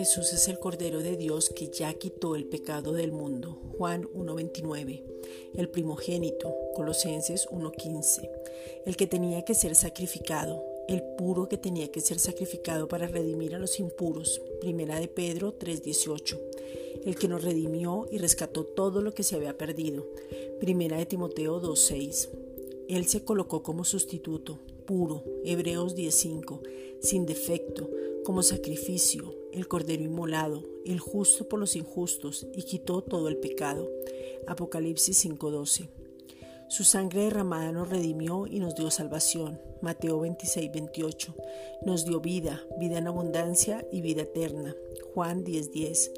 Jesús es el Cordero de Dios que ya quitó el pecado del mundo. Juan 1.29. El primogénito. Colosenses 1.15. El que tenía que ser sacrificado. El puro que tenía que ser sacrificado para redimir a los impuros. Primera de Pedro 3.18. El que nos redimió y rescató todo lo que se había perdido. Primera de Timoteo 2.6. Él se colocó como sustituto, puro. Hebreos 10.5. Sin defecto como sacrificio, el Cordero inmolado, el justo por los injustos, y quitó todo el pecado. Apocalipsis 5:12. Su sangre derramada nos redimió y nos dio salvación. Mateo 26, 28. Nos dio vida, vida en abundancia y vida eterna. Juan 10:10. 10.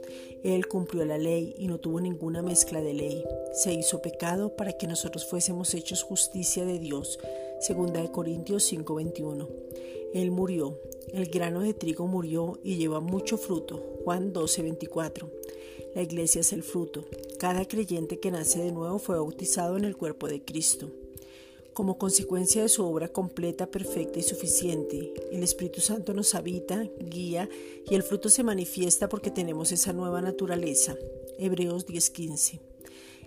Él cumplió la ley y no tuvo ninguna mezcla de ley. Se hizo pecado para que nosotros fuésemos hechos justicia de Dios. Segunda de Corintios 5:21. Él murió, el grano de trigo murió y lleva mucho fruto. Juan 12:24. La iglesia es el fruto. Cada creyente que nace de nuevo fue bautizado en el cuerpo de Cristo. Como consecuencia de su obra completa, perfecta y suficiente, el Espíritu Santo nos habita, guía y el fruto se manifiesta porque tenemos esa nueva naturaleza. Hebreos 10:15.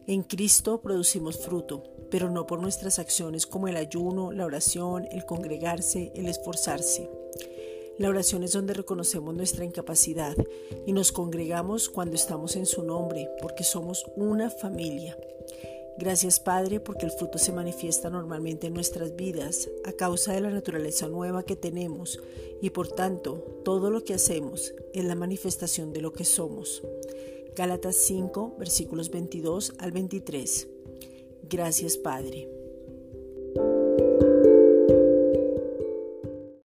En Cristo producimos fruto, pero no por nuestras acciones como el ayuno, la oración, el congregarse, el esforzarse. La oración es donde reconocemos nuestra incapacidad y nos congregamos cuando estamos en su nombre, porque somos una familia. Gracias Padre porque el fruto se manifiesta normalmente en nuestras vidas a causa de la naturaleza nueva que tenemos y por tanto todo lo que hacemos es la manifestación de lo que somos. Gálatas 5 versículos 22 al 23. Gracias Padre.